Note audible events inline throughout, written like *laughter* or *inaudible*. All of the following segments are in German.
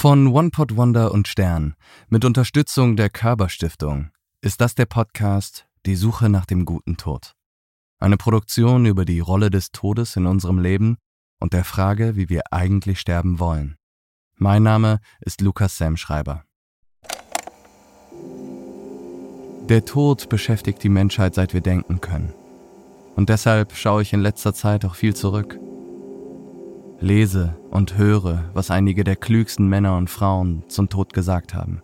Von One Pot Wonder und Stern mit Unterstützung der Körber Stiftung ist das der Podcast Die Suche nach dem guten Tod. Eine Produktion über die Rolle des Todes in unserem Leben und der Frage, wie wir eigentlich sterben wollen. Mein Name ist Lukas Sam Schreiber. Der Tod beschäftigt die Menschheit seit wir denken können. Und deshalb schaue ich in letzter Zeit auch viel zurück. Lese und höre, was einige der klügsten Männer und Frauen zum Tod gesagt haben.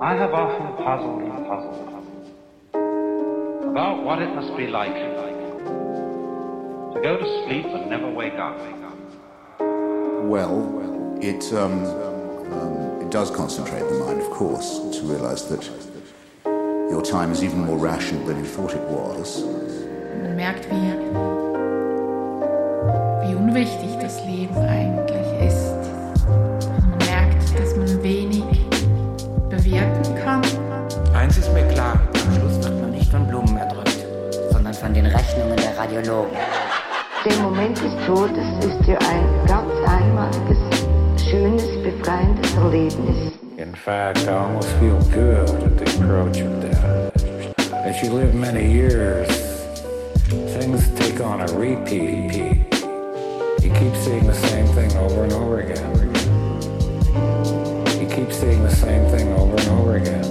I have often puzzled and puzzled about what it must be like to go to sleep and never wake up. Well, it, um, um, it does concentrate the mind, of course, to realize that your time is even more rational than you thought it was. Man merkt, wie, wie unwichtig das Leben eigentlich ist. Man merkt, dass man wenig bewirken kann. Eins ist mir klar, am Schluss wird man nicht von Blumen erdrückt. sondern von den Rechnungen der Radiologen. Der Moment des Todes ist ja ein ganz einmaliges, schönes, befreiendes Erlebnis. In fact, I almost feel good at the approach of death. As you live many years, things take on a repeat. You keep seeing the same thing over and over again. You keep seeing the same thing over and over again.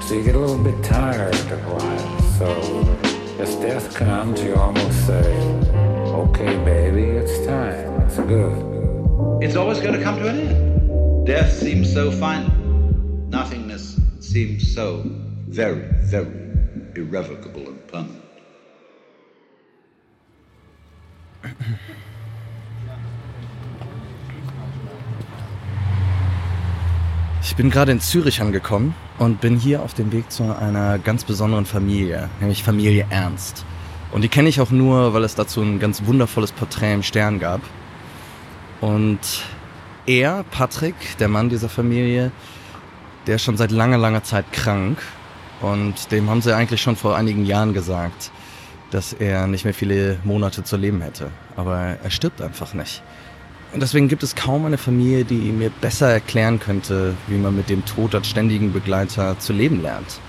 So you get a little bit tired of life. So as death comes, you almost say, okay, baby, it's time. It's good. It's always going to come to an end. Death seems so final. Nothingness seems so very, very irrevocable and permanent. Ich bin gerade in Zürich angekommen und bin hier auf dem Weg zu einer ganz besonderen Familie, nämlich Familie Ernst. Und die kenne ich auch nur, weil es dazu ein ganz wundervolles Porträt im Stern gab. Und er, Patrick, der Mann dieser Familie, der ist schon seit langer, langer Zeit krank. Und dem haben sie eigentlich schon vor einigen Jahren gesagt, dass er nicht mehr viele Monate zu leben hätte. Aber er stirbt einfach nicht. Und deswegen gibt es kaum eine Familie, die mir besser erklären könnte, wie man mit dem Tod als ständigen Begleiter zu leben lernt.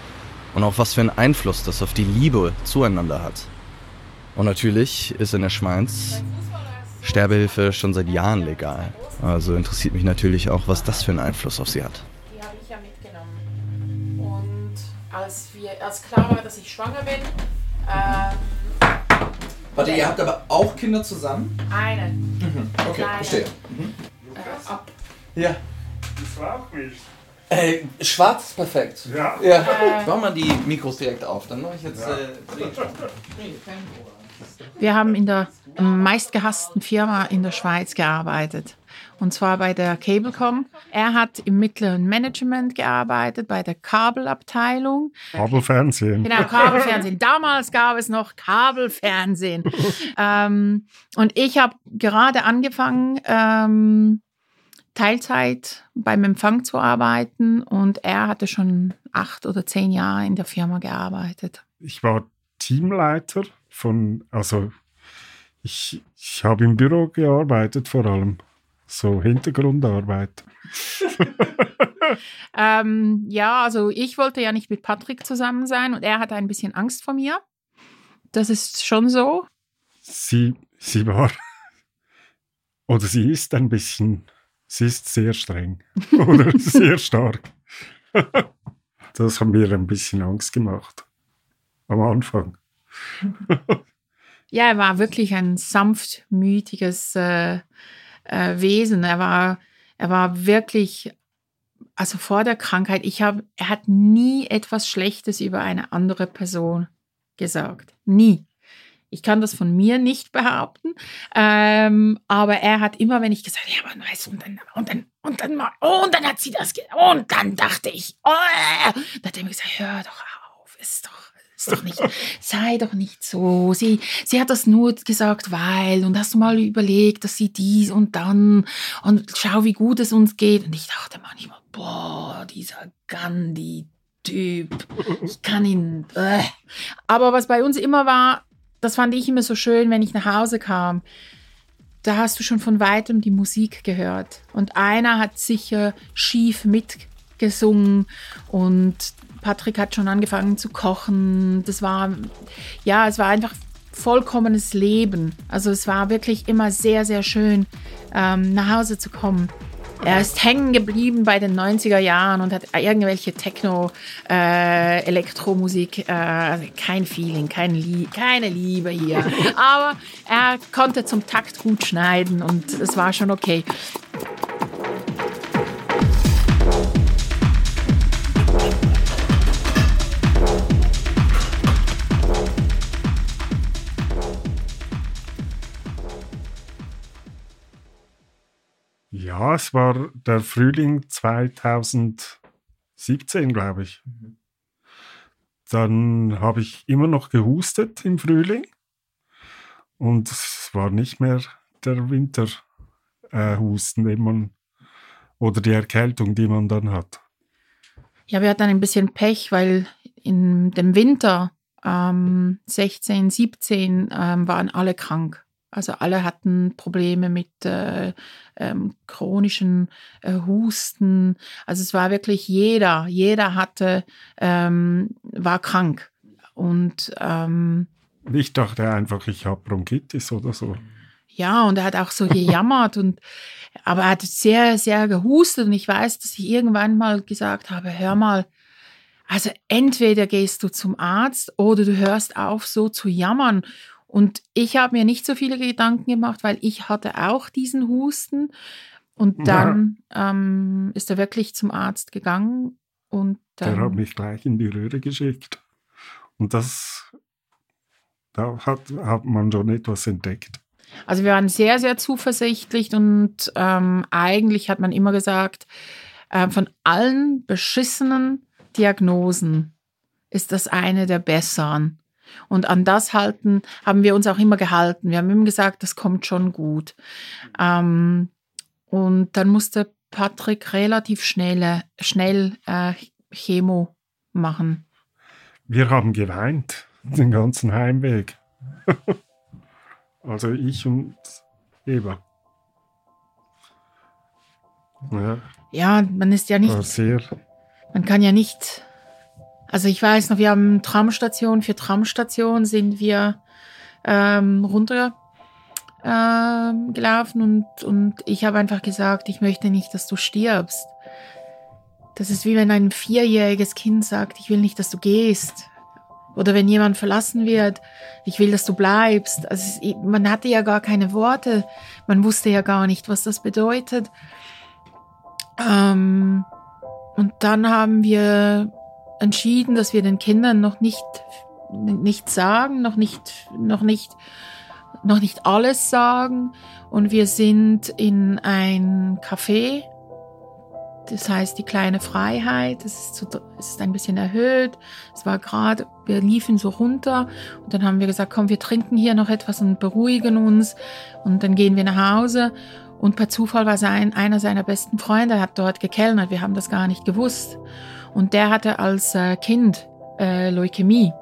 Und auch was für einen Einfluss das auf die Liebe zueinander hat. Und natürlich ist in der Schweiz Sterbehilfe schon seit Jahren legal. Also interessiert mich natürlich auch, was das für einen Einfluss auf sie hat. Als, wir, als klar war, dass ich schwanger bin, ähm, Warte, ihr habt aber auch Kinder zusammen? einen Okay, Kleine. verstehe. äh, ab. Ja. Das war auch nicht. Äh, schwarz ist perfekt. Ja. Ja. Äh. Mach mal die Mikros direkt auf, dann mache ich jetzt. Äh, Wir haben in der meistgehassten Firma in der Schweiz gearbeitet. Und zwar bei der Cablecom. Er hat im mittleren Management gearbeitet, bei der Kabelabteilung. Kabelfernsehen. Genau, Kabelfernsehen. Damals gab es noch Kabelfernsehen. ähm, und ich habe gerade angefangen, ähm, Teilzeit beim Empfang zu arbeiten. Und er hatte schon acht oder zehn Jahre in der Firma gearbeitet. Ich war Teamleiter von, also ich, ich habe im Büro gearbeitet vor allem. So Hintergrundarbeit. *laughs* Ähm, ja, also ich wollte ja nicht mit Patrick zusammen sein und er hatte ein bisschen Angst vor mir. Das ist schon so. Sie, sie war, *laughs* oder sie ist ein bisschen, sie ist sehr streng *laughs* oder sehr stark. Das hat mir ein bisschen Angst gemacht. Am Anfang. Ja, er war wirklich ein sanftmütiges äh, äh, Wesen. Er war, er war wirklich, also vor der Krankheit, ich habe, er hat nie etwas Schlechtes über eine andere Person gesagt. Nie. Ich kann das von mir nicht behaupten, ähm, aber er hat immer, wenn ich gesagt habe, ja, man weiß, und dann, und dann, und dann, mal, und dann hat sie das, und dann dachte ich, oh, dann hat er gesagt, hör doch auf, ist doch, ist doch nicht, sei doch nicht so. Sie, sie hat das nur gesagt, weil, und hast du mal überlegt, dass sie dies und dann, und schau, wie gut es uns geht. Und ich dachte manchmal, boah, dieser Gandhi, Typ. Ich kann ihn. Äh. Aber was bei uns immer war, das fand ich immer so schön, wenn ich nach Hause kam. Da hast du schon von weitem die Musik gehört. Und einer hat sicher schief mitgesungen und Patrick hat schon angefangen zu kochen. Das war, ja, es war einfach vollkommenes Leben. Also es war wirklich immer sehr, sehr schön, ähm, nach Hause zu kommen. Er ist hängen geblieben bei den 90er Jahren und hat irgendwelche Techno, äh, Elektromusik, äh, kein Feeling, kein Lie keine Liebe hier. *laughs* Aber er konnte zum Takt gut schneiden und es war schon okay. Ja, es war der Frühling 2017, glaube ich. Dann habe ich immer noch gehustet im Frühling. Und es war nicht mehr der Winterhusten, den man oder die Erkältung, die man dann hat. Ja, wir hatten ein bisschen Pech, weil in dem Winter ähm, 16, 17 ähm, waren alle krank. Also alle hatten Probleme mit äh, ähm, chronischen äh, Husten. Also es war wirklich jeder, jeder hatte, ähm, war krank. Und ähm, ich dachte einfach, ich habe Bronchitis oder so. Ja, und er hat auch so gejammert *laughs* und aber er hat sehr, sehr gehustet und ich weiß, dass ich irgendwann mal gesagt habe, hör mal, also entweder gehst du zum Arzt oder du hörst auf, so zu jammern. Und ich habe mir nicht so viele Gedanken gemacht, weil ich hatte auch diesen Husten. Und dann ja. ähm, ist er wirklich zum Arzt gegangen und der hat mich gleich in die Röhre geschickt. Und das, da hat, hat man schon etwas entdeckt. Also wir waren sehr, sehr zuversichtlich und ähm, eigentlich hat man immer gesagt, äh, von allen beschissenen Diagnosen ist das eine der besseren. Und an das halten haben wir uns auch immer gehalten. Wir haben immer gesagt, das kommt schon gut. Ähm, und dann musste Patrick relativ schnell, schnell äh, Chemo machen. Wir haben geweint den ganzen Heimweg. *laughs* also ich und Eva. Ja, ja man ist ja nicht. Sehr. Man kann ja nicht also ich weiß noch, wir haben Tramstation, für Tramstation sind wir ähm, runter ähm, gelaufen und, und ich habe einfach gesagt, ich möchte nicht, dass du stirbst. Das ist wie wenn ein vierjähriges Kind sagt, ich will nicht, dass du gehst. Oder wenn jemand verlassen wird, ich will, dass du bleibst. Also man hatte ja gar keine Worte. Man wusste ja gar nicht, was das bedeutet. Ähm, und dann haben wir entschieden, dass wir den Kindern noch nicht, nicht sagen, noch nicht, noch nicht, noch nicht alles sagen. Und wir sind in ein Café. Das heißt, die kleine Freiheit, das ist, so, es ist ein bisschen erhöht. Es war gerade, wir liefen so runter und dann haben wir gesagt, komm, wir trinken hier noch etwas und beruhigen uns und dann gehen wir nach Hause. Und per Zufall war sein, einer seiner besten Freunde, hat dort gekellnert. Wir haben das gar nicht gewusst. Und der hatte als äh, Kind äh, Leukämie.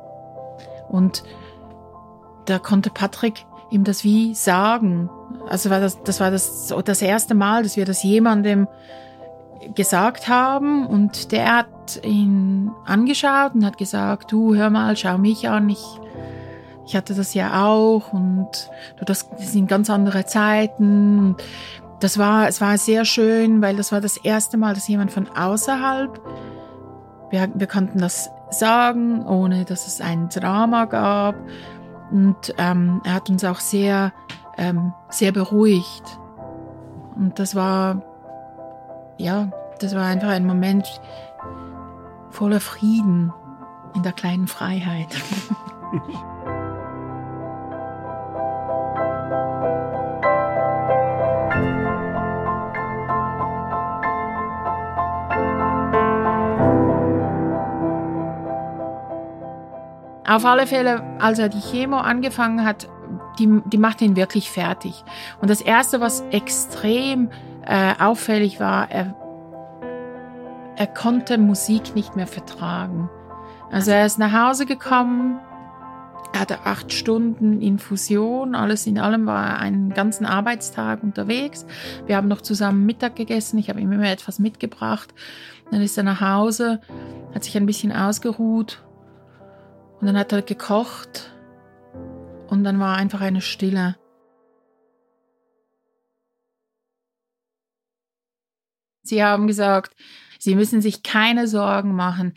Und da konnte Patrick ihm das wie sagen. Also war das, das war das, das erste Mal, dass wir das jemandem gesagt haben und der hat ihn angeschaut und hat gesagt, du hör mal, schau mich an, ich, ich hatte das ja auch und du, das, sind ganz andere Zeiten. Das war, es war sehr schön, weil das war das erste Mal, dass jemand von außerhalb wir, wir konnten das sagen, ohne dass es ein Drama gab. Und ähm, er hat uns auch sehr, ähm, sehr beruhigt. Und das war, ja, das war einfach ein Moment voller Frieden in der kleinen Freiheit. *laughs* Auf alle Fälle, als er die Chemo angefangen hat, die, die macht ihn wirklich fertig. Und das Erste, was extrem äh, auffällig war, er, er konnte Musik nicht mehr vertragen. Also er ist nach Hause gekommen, er hatte acht Stunden Infusion, alles in allem war er einen ganzen Arbeitstag unterwegs. Wir haben noch zusammen Mittag gegessen, ich habe ihm immer etwas mitgebracht. Dann ist er nach Hause, hat sich ein bisschen ausgeruht und dann hat er gekocht und dann war einfach eine Stille. Sie haben gesagt, Sie müssen sich keine Sorgen machen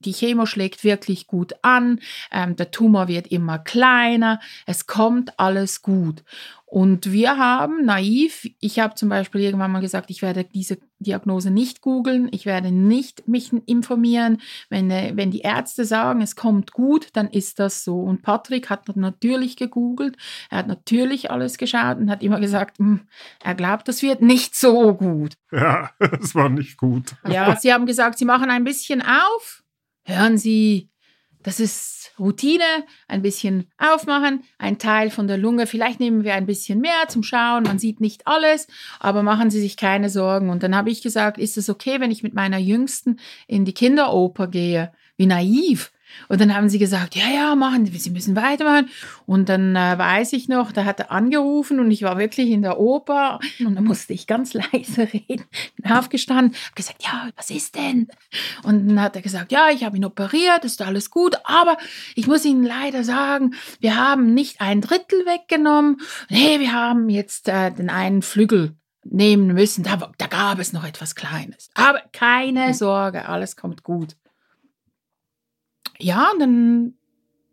die Chemo schlägt wirklich gut an, ähm, der Tumor wird immer kleiner, es kommt alles gut. Und wir haben naiv, ich habe zum Beispiel irgendwann mal gesagt, ich werde diese Diagnose nicht googeln, ich werde nicht mich informieren. Wenn, äh, wenn die Ärzte sagen, es kommt gut, dann ist das so. Und Patrick hat natürlich gegoogelt, er hat natürlich alles geschaut und hat immer gesagt, hm, er glaubt, das wird nicht so gut. Ja, *laughs* es war nicht gut. Ja, sie haben gesagt, sie machen ein bisschen auf hören Sie, das ist Routine, ein bisschen aufmachen, ein Teil von der Lunge, vielleicht nehmen wir ein bisschen mehr zum Schauen, man sieht nicht alles, aber machen Sie sich keine Sorgen. Und dann habe ich gesagt, ist es okay, wenn ich mit meiner Jüngsten in die Kinderoper gehe? Wie naiv. Und dann haben sie gesagt, ja, ja, machen, Sie müssen weitermachen. Und dann äh, weiß ich noch, da hat er angerufen und ich war wirklich in der Oper und dann musste ich ganz *laughs* leise reden. Bin aufgestanden, habe gesagt, ja, was ist denn? Und dann hat er gesagt, ja, ich habe ihn operiert, ist alles gut, aber ich muss Ihnen leider sagen, wir haben nicht ein Drittel weggenommen. Nee, wir haben jetzt äh, den einen Flügel nehmen müssen. Da, da gab es noch etwas Kleines. Aber keine Sorge, alles kommt gut ja, dann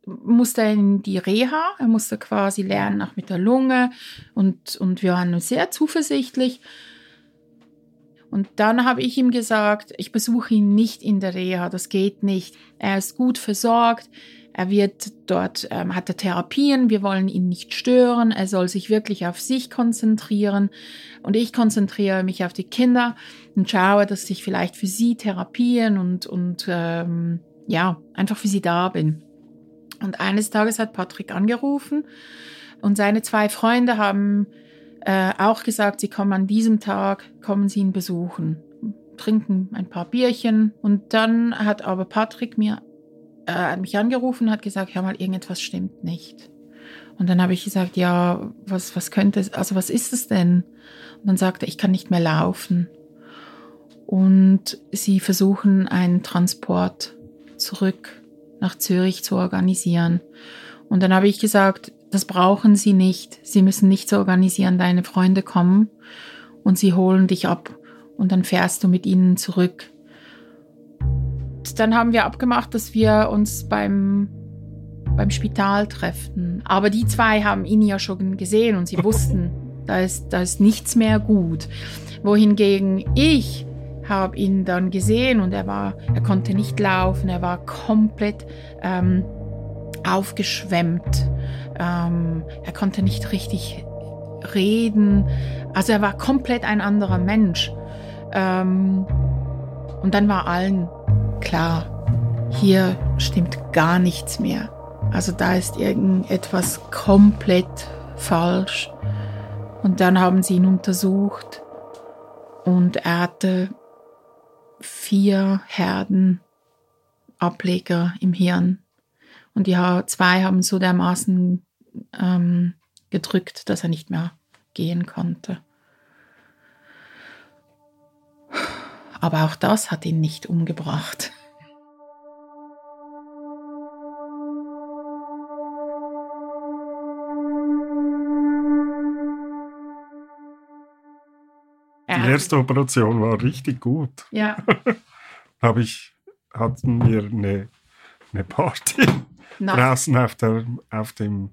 musste er in die Reha, er musste quasi lernen, auch mit der Lunge und, und wir waren sehr zuversichtlich. Und dann habe ich ihm gesagt, ich besuche ihn nicht in der Reha, das geht nicht. Er ist gut versorgt, er wird dort, ähm, hat er Therapien, wir wollen ihn nicht stören, er soll sich wirklich auf sich konzentrieren und ich konzentriere mich auf die Kinder und schaue, dass ich vielleicht für sie Therapien und, und ähm, ja, einfach für sie da bin. Und eines Tages hat Patrick angerufen und seine zwei Freunde haben äh, auch gesagt, sie kommen an diesem Tag, kommen sie ihn besuchen, trinken ein paar Bierchen. Und dann hat aber Patrick mir, äh, mich angerufen und hat gesagt, ja mal, irgendetwas stimmt nicht. Und dann habe ich gesagt, ja, was, was könnte es, also was ist es denn? Und dann sagte er, ich kann nicht mehr laufen. Und sie versuchen einen Transport zurück nach Zürich zu organisieren. Und dann habe ich gesagt, das brauchen Sie nicht. Sie müssen nichts organisieren. Deine Freunde kommen und sie holen dich ab und dann fährst du mit ihnen zurück. Dann haben wir abgemacht, dass wir uns beim, beim Spital treffen. Aber die zwei haben ihn ja schon gesehen und sie wussten, *laughs* da ist, da ist nichts mehr gut. Wohingegen ich habe ihn dann gesehen und er war, er konnte nicht laufen, er war komplett ähm, aufgeschwemmt. Ähm, er konnte nicht richtig reden. Also er war komplett ein anderer Mensch. Ähm, und dann war allen klar, hier stimmt gar nichts mehr. Also da ist irgendetwas komplett falsch. Und dann haben sie ihn untersucht und er hatte vier Herden Ableger im Hirn. Und die zwei haben so dermaßen ähm, gedrückt, dass er nicht mehr gehen konnte. Aber auch das hat ihn nicht umgebracht. Die erste Operation war richtig gut. Ja. *laughs* Habe ich, hatten wir eine, eine Party Nacht. draußen auf, der, auf dem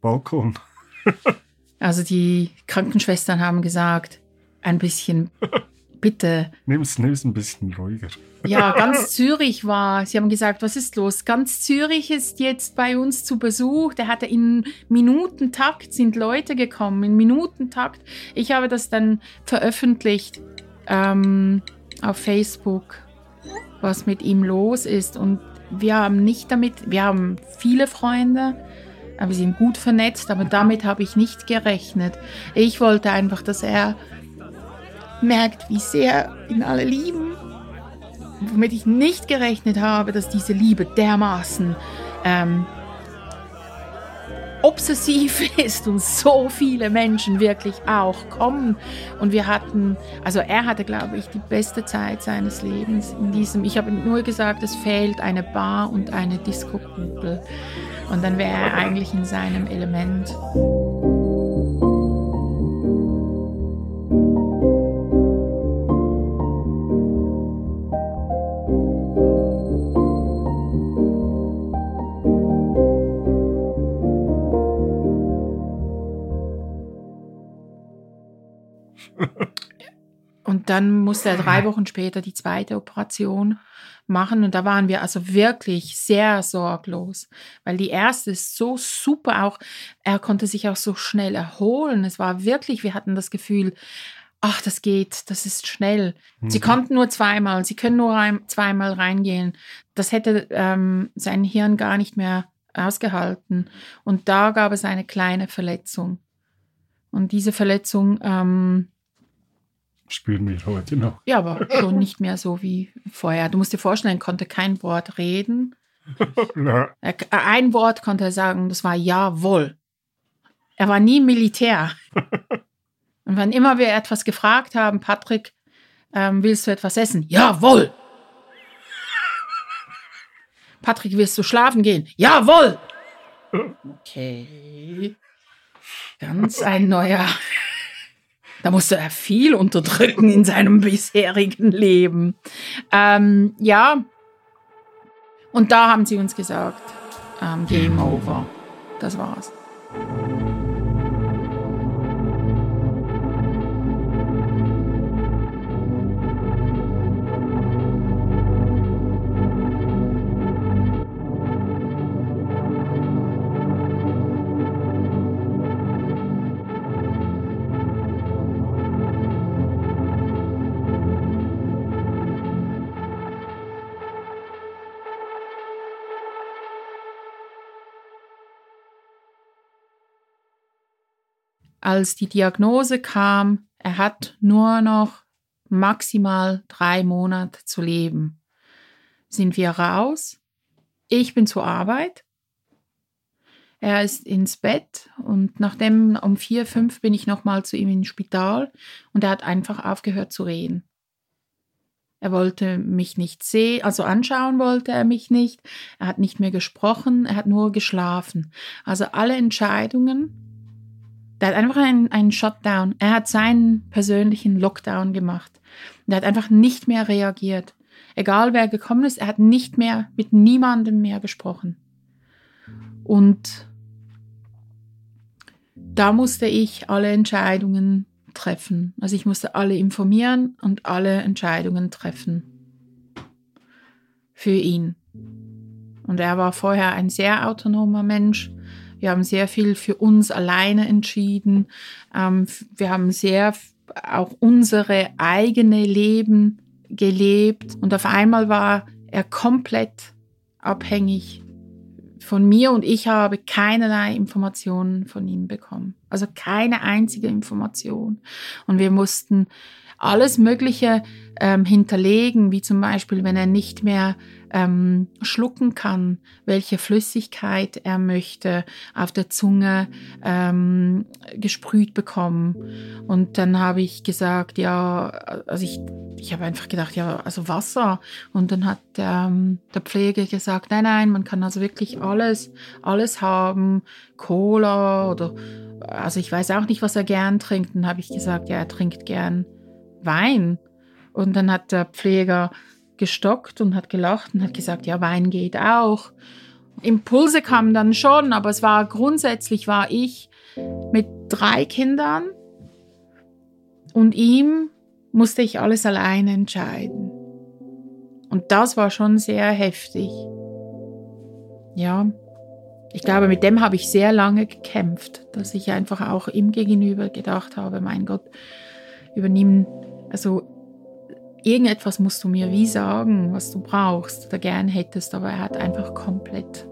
Balkon. *laughs* also die Krankenschwestern haben gesagt, ein bisschen *laughs* bitte. Nimm es ein bisschen ruhiger. Ja, ganz Zürich war. Sie haben gesagt, was ist los? Ganz Zürich ist jetzt bei uns zu Besuch. Der hatte in Minutentakt sind Leute gekommen, in Minutentakt. Ich habe das dann veröffentlicht ähm, auf Facebook, was mit ihm los ist. Und wir haben nicht damit, wir haben viele Freunde, aber sie sind gut vernetzt, aber damit habe ich nicht gerechnet. Ich wollte einfach, dass er merkt, wie sehr ihn alle lieben womit ich nicht gerechnet habe, dass diese Liebe dermaßen ähm, obsessiv *laughs* ist und so viele Menschen wirklich auch kommen. Und wir hatten, also er hatte, glaube ich, die beste Zeit seines Lebens in diesem. Ich habe nur gesagt, es fehlt eine Bar und eine Disco-Kugel. Und dann wäre er eigentlich in seinem Element. Dann musste er drei Wochen später die zweite Operation machen. Und da waren wir also wirklich sehr sorglos, weil die erste ist so super auch. Er konnte sich auch so schnell erholen. Es war wirklich, wir hatten das Gefühl, ach, das geht, das ist schnell. Mhm. Sie konnten nur zweimal, sie können nur ein, zweimal reingehen. Das hätte ähm, sein Hirn gar nicht mehr ausgehalten. Und da gab es eine kleine Verletzung. Und diese Verletzung ähm, spüren wir heute noch. Ja, aber schon nicht mehr so wie vorher. Du musst dir vorstellen, er konnte kein Wort reden. *laughs* Ein Wort konnte er sagen, das war jawohl. Er war nie Militär. *laughs* Und wann immer wir etwas gefragt haben, Patrick, ähm, willst du etwas essen? Jawohl. Patrick, willst du schlafen gehen? Jawohl. *laughs* Okay. Ganz ein neuer da musste er viel unterdrücken in seinem bisherigen Leben. Ähm, ja, und da haben sie uns gesagt, ähm, Game over. Das war's. Als die Diagnose kam, er hat nur noch maximal drei Monate zu leben, sind wir raus. Ich bin zur Arbeit. Er ist ins Bett und nachdem um vier, fünf bin ich nochmal zu ihm ins Spital und er hat einfach aufgehört zu reden. Er wollte mich nicht sehen, also anschauen wollte er mich nicht. Er hat nicht mehr gesprochen, er hat nur geschlafen. Also alle Entscheidungen, der hat einfach einen, einen Shutdown. Er hat seinen persönlichen Lockdown gemacht. Der hat einfach nicht mehr reagiert. Egal wer gekommen ist, er hat nicht mehr mit niemandem mehr gesprochen. Und da musste ich alle Entscheidungen treffen. Also ich musste alle informieren und alle Entscheidungen treffen. Für ihn. Und er war vorher ein sehr autonomer Mensch. Wir haben sehr viel für uns alleine entschieden. Ähm, wir haben sehr auch unsere eigene Leben gelebt. Und auf einmal war er komplett abhängig von mir und ich habe keinerlei Informationen von ihm bekommen. Also keine einzige Information. Und wir mussten alles Mögliche ähm, hinterlegen, wie zum Beispiel, wenn er nicht mehr ähm, schlucken kann, welche Flüssigkeit er möchte, auf der Zunge ähm, gesprüht bekommen. Und dann habe ich gesagt, ja, also ich, ich habe einfach gedacht, ja, also Wasser. Und dann hat ähm, der Pfleger gesagt, nein, nein, man kann also wirklich alles, alles haben, Cola oder, also ich weiß auch nicht, was er gern trinkt. Dann habe ich gesagt, ja, er trinkt gern Wein. Und dann hat der Pfleger gestockt und hat gelacht und hat gesagt, ja, Wein geht auch. Impulse kamen dann schon, aber es war grundsätzlich war ich mit drei Kindern und ihm musste ich alles alleine entscheiden. Und das war schon sehr heftig. Ja, ich glaube, mit dem habe ich sehr lange gekämpft, dass ich einfach auch ihm gegenüber gedacht habe, mein Gott, übernimm, also irgendetwas musst du mir wie sagen, was du brauchst oder gern hättest, aber er hat einfach komplett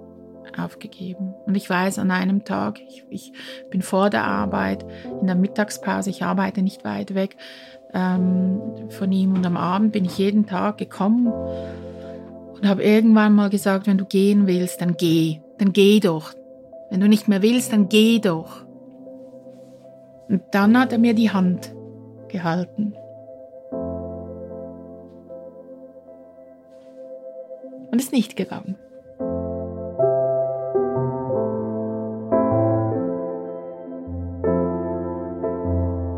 aufgegeben. Und ich weiß, an einem Tag, ich, ich bin vor der Arbeit, in der Mittagspause, ich arbeite nicht weit weg, ähm, von ihm. Und am Abend bin ich jeden Tag gekommen und habe irgendwann mal gesagt, wenn du gehen willst, dann geh. Dann geh doch. Wenn du nicht mehr willst, dann geh doch. Und dann hat er mir die Hand gehalten. Und ist nicht gegangen.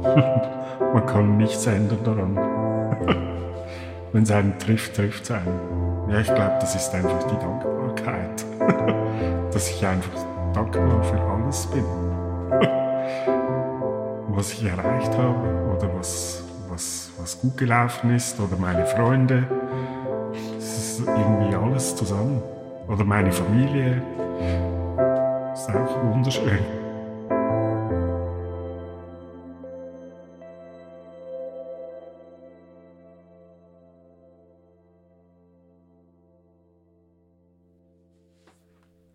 *laughs* Man kann nichts ändern daran. *laughs* Wenn es einen trifft, trifft es einen. Ja, ich glaube, das ist einfach die Dankbarkeit. *laughs* Dass ich einfach dankbar für alles bin. Was ich erreicht habe oder was, was, was gut gelaufen ist oder meine Freunde. Irgendwie alles zusammen. Oder meine Familie. Das ist auch wunderschön.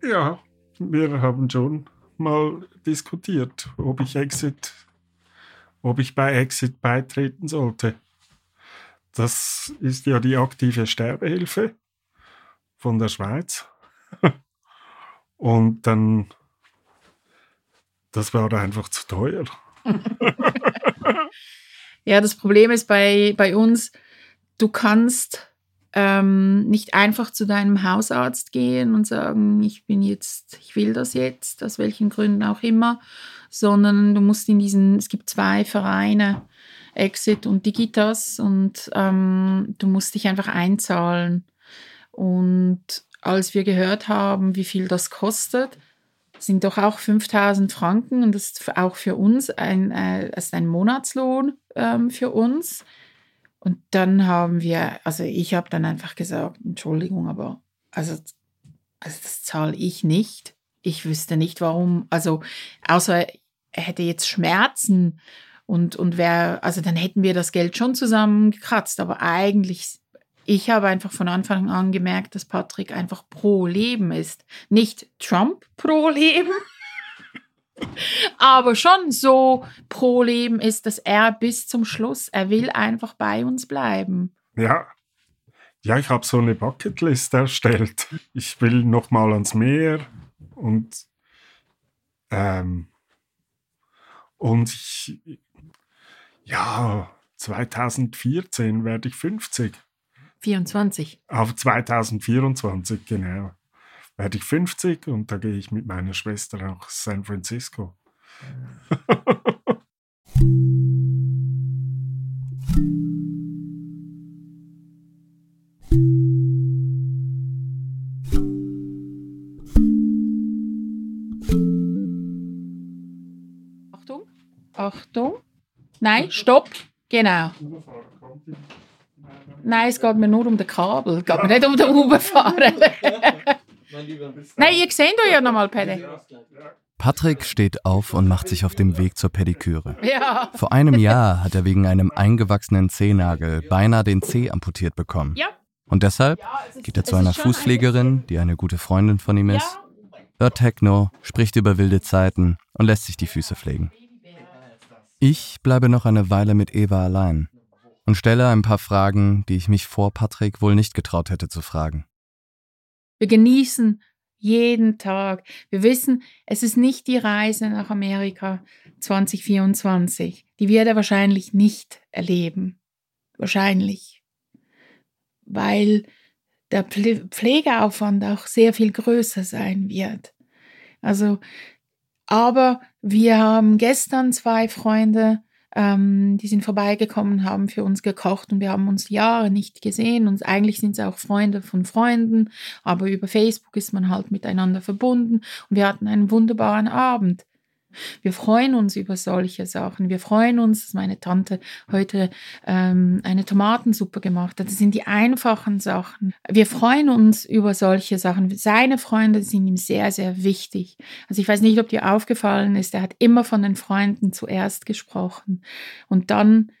Ja, wir haben schon mal diskutiert, ob ich Exit, ob ich bei Exit beitreten sollte. Das ist ja die aktive Sterbehilfe von der Schweiz. *laughs* Und dann, das war einfach zu teuer. *laughs* ja, das Problem ist bei, bei uns, du kannst ähm, nicht einfach zu deinem Hausarzt gehen und sagen, ich bin jetzt, ich will das jetzt, aus welchen Gründen auch immer, sondern du musst in diesen, es gibt zwei Vereine, Exit und Digitas, und ähm, du musst dich einfach einzahlen. Und als wir gehört haben, wie viel das kostet, sind doch auch 5000 Franken und das ist auch für uns ein, äh, ist ein Monatslohn ähm, für uns. Und dann haben wir, also ich habe dann einfach gesagt, Entschuldigung, aber also, also das zahle ich nicht. Ich wüsste nicht warum. Also außer er hätte jetzt Schmerzen und, und wer, also dann hätten wir das Geld schon zusammengekratzt. Aber eigentlich, ich habe einfach von Anfang an gemerkt, dass Patrick einfach pro Leben ist. Nicht Trump pro Leben, *laughs* aber schon so pro Leben ist, dass er bis zum Schluss, er will einfach bei uns bleiben. Ja. Ja, ich habe so eine Bucketlist erstellt. Ich will noch mal ans Meer und ähm, und ich ja 2014 werde ich 50. 24. Auf 2024 genau werde ich 50 und da gehe ich mit meiner Schwester nach San Francisco. Achtung, Achtung. Nein, stopp. Genau. Nein, es geht mir nur um den Kabel. Es geht mir nicht um den Uberfahren. Nein, ihr seht euch ja nochmal, Paddy. Patrick steht auf und macht sich auf den Weg zur Pediküre. Ja. Vor einem Jahr hat er wegen einem eingewachsenen Zehnagel beinahe den Zeh amputiert bekommen. Ja. Und deshalb geht er zu einer Fußpflegerin, die eine gute Freundin von ihm ist, hört Techno, spricht über wilde Zeiten und lässt sich die Füße pflegen. Ich bleibe noch eine Weile mit Eva allein und stelle ein paar Fragen, die ich mich vor Patrick wohl nicht getraut hätte zu fragen. Wir genießen jeden Tag. Wir wissen, es ist nicht die Reise nach Amerika 2024. Die wird er wahrscheinlich nicht erleben. Wahrscheinlich. Weil der Pflegeaufwand auch sehr viel größer sein wird. Also, aber wir haben gestern zwei Freunde ähm, die sind vorbeigekommen, haben für uns gekocht und wir haben uns Jahre nicht gesehen und eigentlich sind sie auch Freunde von Freunden, aber über Facebook ist man halt miteinander verbunden und wir hatten einen wunderbaren Abend. Wir freuen uns über solche Sachen. Wir freuen uns, dass meine Tante heute ähm, eine Tomatensuppe gemacht hat. Das sind die einfachen Sachen. Wir freuen uns über solche Sachen. Seine Freunde sind ihm sehr, sehr wichtig. Also ich weiß nicht, ob dir aufgefallen ist, er hat immer von den Freunden zuerst gesprochen und dann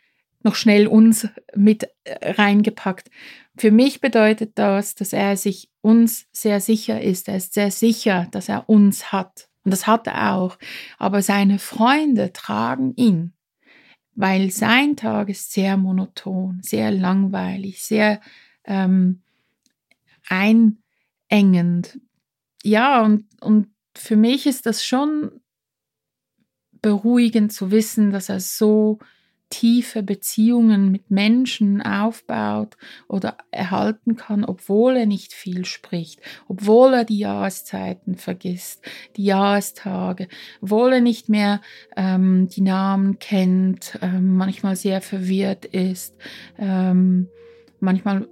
noch schnell uns mit äh, reingepackt. Für mich bedeutet das, dass er sich uns sehr sicher ist. Er ist sehr sicher, dass er uns hat. Und das hat er auch. Aber seine Freunde tragen ihn. weil sein Tag ist sehr monoton, sehr langweilig, sehr ähm, einengend. Ja, und, und für mich ist das schon beruhigend zu wissen, dass er so tiefe Beziehungen mit Menschen aufbaut oder erhalten kann, obwohl er nicht viel spricht, obwohl er die Jahreszeiten vergisst, die Jahrestage, obwohl er nicht mehr ähm, die Namen kennt, ähm, manchmal sehr verwirrt ist, ähm, manchmal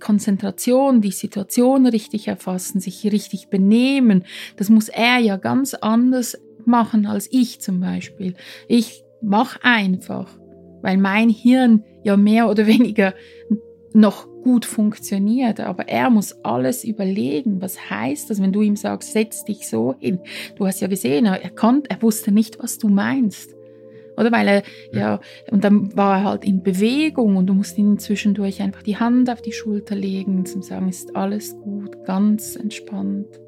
Konzentration, die Situation richtig erfassen, sich richtig benehmen, das muss er ja ganz anders machen als ich zum Beispiel. Ich mach einfach, weil mein Hirn ja mehr oder *laughs* weniger noch gut funktioniert, aber er muss alles überlegen, was heißt das, wenn du ihm sagst, setz dich so hin. Du hast ja gesehen, er, konnte, er wusste nicht, was du meinst. Oder weil er, ja, und dann war er halt in Bewegung und du musst ihm zwischendurch einfach die Hand auf die Schulter legen, zum sagen, ist alles gut, ganz entspannt.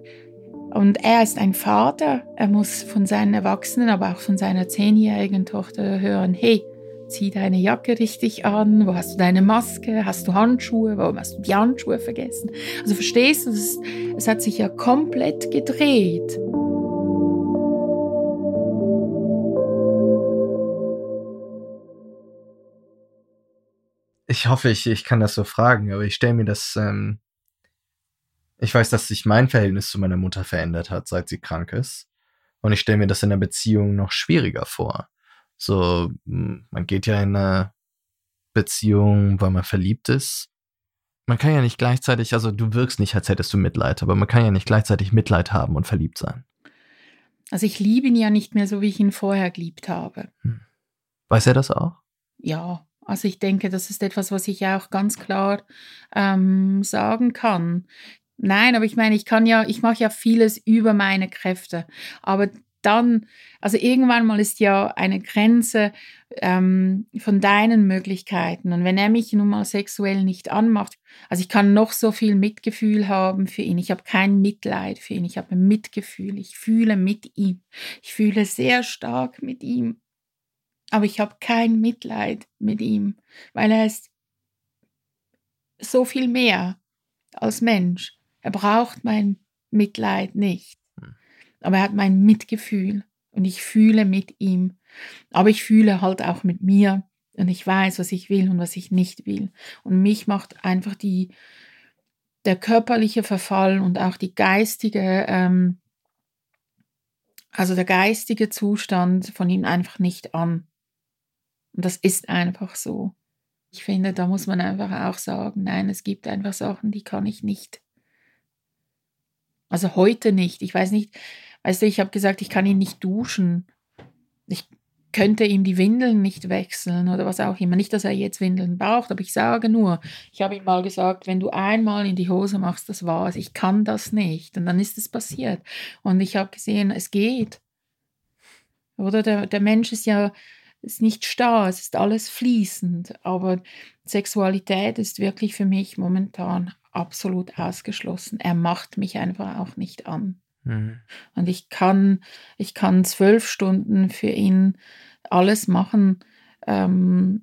Und er ist ein Vater. Er muss von seinen Erwachsenen, aber auch von seiner zehnjährigen Tochter hören, hey, zieh deine Jacke richtig an, wo hast du deine Maske, hast du Handschuhe, warum hast du die Handschuhe vergessen? Also verstehst du, es, es hat sich ja komplett gedreht. Ich hoffe, ich, ich kann das so fragen, aber ich stelle mir das ähm, ich weiß, dass sich mein Verhältnis zu meiner Mutter verändert hat, seit sie krank ist. Und ich stelle mir das in der Beziehung noch schwieriger vor. So, hm, man geht ja in eine Beziehung, weil man verliebt ist. Man kann ja nicht gleichzeitig, also du wirkst nicht, als hättest du Mitleid, aber man kann ja nicht gleichzeitig Mitleid haben und verliebt sein. Also ich liebe ihn ja nicht mehr so, wie ich ihn vorher geliebt habe. Hm. Weiß er das auch? Ja, also ich denke, das ist etwas, was ich auch ganz klar ähm, sagen kann. Nein, aber ich meine, ich kann ja, ich mache ja vieles über meine Kräfte. Aber dann, also irgendwann mal ist ja eine Grenze ähm, von deinen Möglichkeiten. Und wenn er mich nun mal sexuell nicht anmacht, also ich kann noch so viel Mitgefühl haben für ihn. Ich habe kein Mitleid für ihn. Ich habe Mitgefühl. Ich fühle mit ihm. Ich fühle sehr stark mit ihm. Aber ich habe kein Mitleid mit ihm, weil er ist so viel mehr als Mensch. Er braucht mein Mitleid nicht. Hm. Aber er hat mein Mitgefühl und ich fühle mit ihm. Aber ich fühle halt auch mit mir und ich weiß, was ich will und was ich nicht will. Und mich macht einfach die, der körperliche Verfall und auch die geistige, ähm, also der geistige Zustand von ihm einfach nicht an. Und das ist einfach so. Ich finde, da muss man einfach auch sagen, nein, es gibt einfach Sachen, die kann ich nicht also heute nicht. Ich weiß nicht, weißt du, ich habe gesagt, ich kann ihn nicht duschen. Ich könnte ihm die Windeln nicht wechseln oder was auch immer. Nicht, dass er jetzt Windeln braucht, aber ich sage nur, ich habe ihm mal gesagt, wenn du einmal in die Hose machst, das war's. Ich kann das nicht. Und dann ist es passiert. Und ich habe gesehen, es geht. Oder der, der Mensch ist ja ist nicht starr, es ist alles fließend. Aber Sexualität ist wirklich für mich momentan absolut ausgeschlossen. Er macht mich einfach auch nicht an. Mhm. Und ich kann, ich kann zwölf Stunden für ihn alles machen, ähm,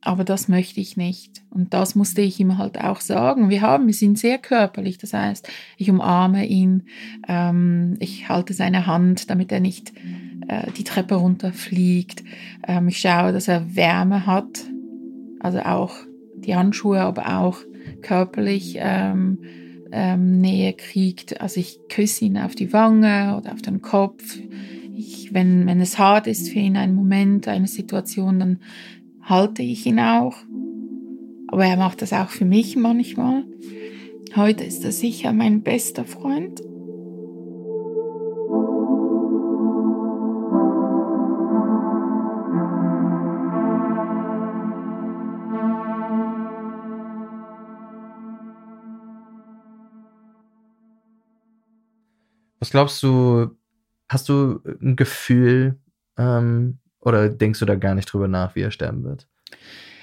aber das möchte ich nicht. Und das musste ich ihm halt auch sagen. Wir haben, wir sind sehr körperlich. Das heißt, ich umarme ihn, ähm, ich halte seine Hand, damit er nicht äh, die Treppe runterfliegt. Ähm, ich schaue, dass er Wärme hat, also auch die Handschuhe, aber auch körperlich ähm, ähm, Nähe kriegt. Also ich küsse ihn auf die Wange oder auf den Kopf. Ich, wenn, wenn es hart ist für ihn, ein Moment, eine Situation, dann halte ich ihn auch. Aber er macht das auch für mich manchmal. Heute ist er sicher mein bester Freund. Was glaubst du, hast du ein Gefühl ähm, oder denkst du da gar nicht drüber nach, wie er sterben wird?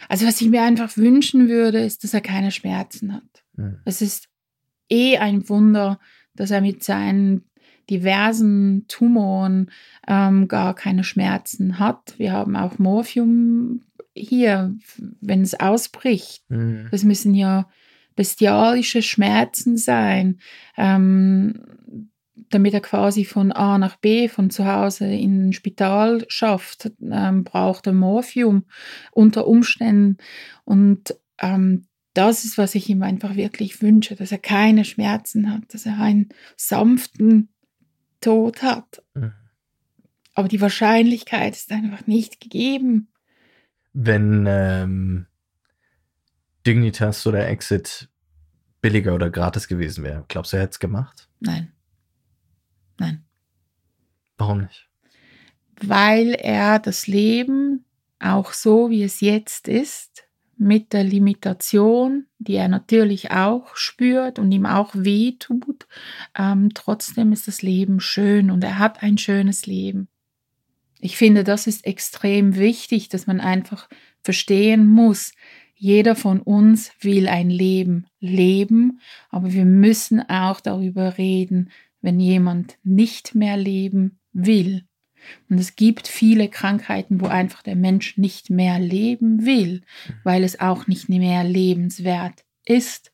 Also was ich mir einfach wünschen würde, ist, dass er keine Schmerzen hat. Mhm. Es ist eh ein Wunder, dass er mit seinen diversen Tumoren ähm, gar keine Schmerzen hat. Wir haben auch Morphium hier, wenn es ausbricht. Mhm. Das müssen ja bestialische Schmerzen sein, ähm, damit er quasi von A nach B, von zu Hause in ein Spital schafft, ähm, braucht er Morphium unter Umständen. Und ähm, das ist, was ich ihm einfach wirklich wünsche, dass er keine Schmerzen hat, dass er einen sanften Tod hat. Mhm. Aber die Wahrscheinlichkeit ist einfach nicht gegeben. Wenn ähm, Dignitas oder Exit billiger oder gratis gewesen wäre, glaubst du, er hätte es gemacht? Nein. Nein. Warum nicht? Weil er das Leben auch so, wie es jetzt ist, mit der Limitation, die er natürlich auch spürt und ihm auch weh tut, ähm, trotzdem ist das Leben schön und er hat ein schönes Leben. Ich finde, das ist extrem wichtig, dass man einfach verstehen muss, jeder von uns will ein Leben leben, aber wir müssen auch darüber reden, wenn jemand nicht mehr leben will. Und es gibt viele Krankheiten, wo einfach der Mensch nicht mehr leben will, weil es auch nicht mehr lebenswert ist.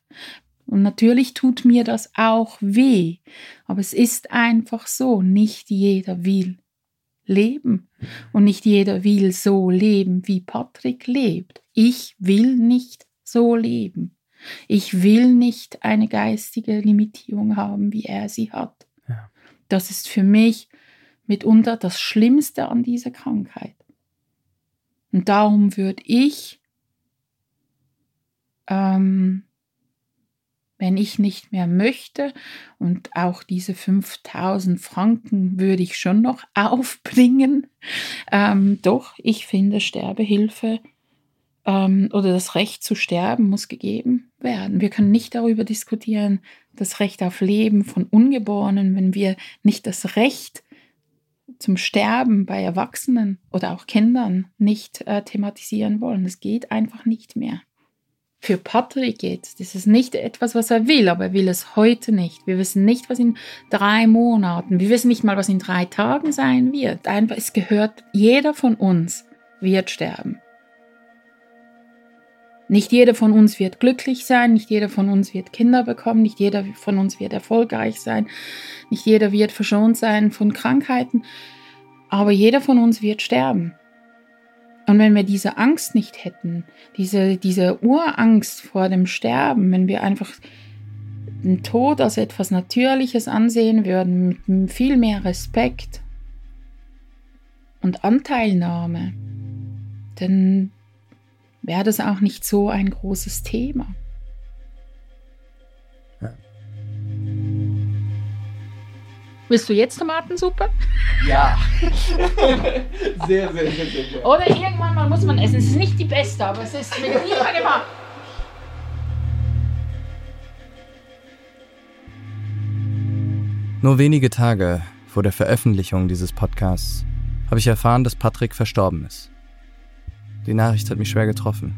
Und natürlich tut mir das auch weh, aber es ist einfach so, nicht jeder will leben und nicht jeder will so leben, wie Patrick lebt. Ich will nicht so leben. Ich will nicht eine geistige Limitierung haben, wie er sie hat. Das ist für mich mitunter das Schlimmste an dieser Krankheit. Und darum würde ich, ähm, wenn ich nicht mehr möchte, und auch diese 5000 Franken würde ich schon noch *laughs* aufbringen, ähm, doch, ich finde Sterbehilfe ähm, oder das Recht zu sterben muss gegeben werden. Wir können nicht darüber diskutieren, das Recht auf Leben von Ungeborenen, wenn wir nicht das Recht zum Sterben bei Erwachsenen oder auch Kindern nicht äh, thematisieren wollen. Das geht einfach nicht mehr. Für Patrick jetzt, das ist nicht etwas, was er will, aber er will es heute nicht. Wir wissen nicht, was in drei Monaten, wir wissen nicht mal, was in drei Tagen sein wird. Einfach, es gehört, jeder von uns wird sterben. Nicht jeder von uns wird glücklich sein, nicht jeder von uns wird Kinder bekommen, nicht jeder von uns wird erfolgreich sein, nicht jeder wird verschont sein von Krankheiten, aber jeder von uns wird sterben. Und wenn wir diese Angst nicht hätten, diese, diese Urangst vor dem Sterben, wenn wir einfach den Tod als etwas Natürliches ansehen würden, mit viel mehr Respekt und Anteilnahme, dann wäre das auch nicht so ein großes Thema. Ja. Willst du jetzt Tomatensuppe? Ja. *laughs* sehr, sehr, sehr, sehr, sehr. Oder irgendwann mal muss man essen. Es ist nicht die beste, aber es ist mit Liebe gemacht. Nur wenige Tage vor der Veröffentlichung dieses Podcasts habe ich erfahren, dass Patrick verstorben ist. Die Nachricht hat mich schwer getroffen.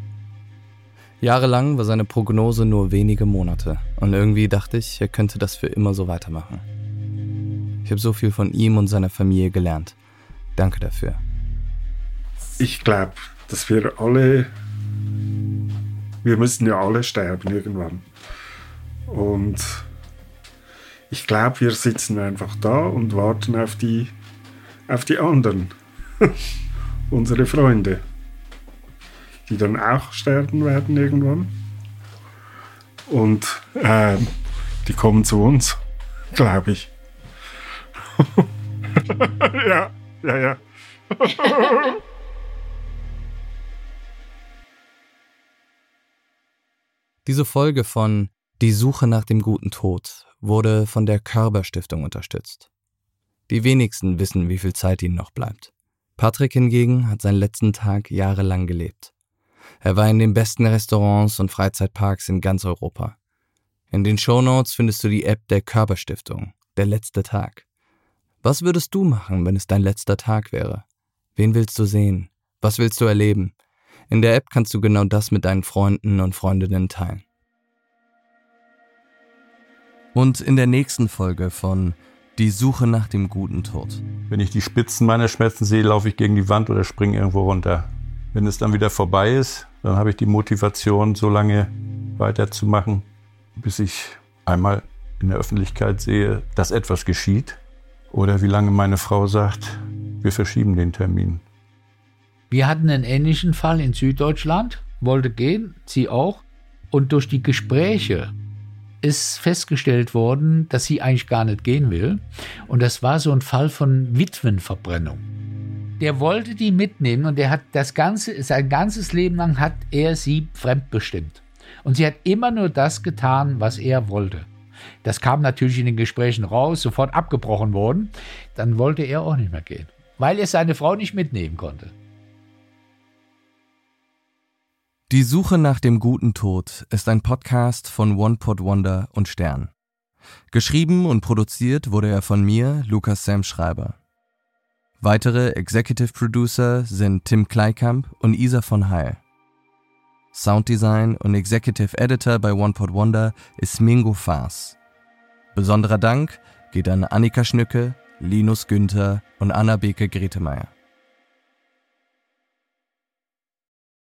Jahrelang war seine Prognose nur wenige Monate und irgendwie dachte ich, er könnte das für immer so weitermachen. Ich habe so viel von ihm und seiner Familie gelernt. Danke dafür. Ich glaube, dass wir alle, wir müssen ja alle sterben irgendwann. Und ich glaube, wir sitzen einfach da und warten auf die, auf die anderen, *laughs* unsere Freunde, die dann auch sterben werden irgendwann. Und äh, die kommen zu uns, glaube ich. *laughs* ja, ja, ja. *laughs* Diese Folge von Die Suche nach dem guten Tod wurde von der Körber-Stiftung unterstützt. Die wenigsten wissen, wie viel Zeit ihnen noch bleibt. Patrick hingegen hat seinen letzten Tag jahrelang gelebt. Er war in den besten Restaurants und Freizeitparks in ganz Europa. In den Shownotes findest du die App der Körperstiftung, der letzte Tag. Was würdest du machen, wenn es dein letzter Tag wäre? Wen willst du sehen? Was willst du erleben? In der App kannst du genau das mit deinen Freunden und Freundinnen teilen. Und in der nächsten Folge von Die Suche nach dem guten Tod. Wenn ich die Spitzen meiner Schmerzen sehe, laufe ich gegen die Wand oder springe irgendwo runter. Wenn es dann wieder vorbei ist, dann habe ich die Motivation, so lange weiterzumachen, bis ich einmal in der Öffentlichkeit sehe, dass etwas geschieht. Oder wie lange meine Frau sagt, wir verschieben den Termin. Wir hatten einen ähnlichen Fall in Süddeutschland, wollte gehen, sie auch. Und durch die Gespräche ist festgestellt worden, dass sie eigentlich gar nicht gehen will. Und das war so ein Fall von Witwenverbrennung. Der wollte die mitnehmen und der hat das ganze, sein ganzes Leben lang hat er sie fremdbestimmt. Und sie hat immer nur das getan, was er wollte. Das kam natürlich in den Gesprächen raus, sofort abgebrochen worden. Dann wollte er auch nicht mehr gehen, weil er seine Frau nicht mitnehmen konnte. Die Suche nach dem guten Tod ist ein Podcast von One Pot Wonder und Stern. Geschrieben und produziert wurde er von mir, Lukas Sam Schreiber. Weitere Executive Producer sind Tim Kleikamp und Isa von Heil. Sounddesign und Executive Editor bei One Pot Wonder ist Mingo Faas. Besonderer Dank geht an Annika Schnücke, Linus Günther und Anna Beke Gretemeyer.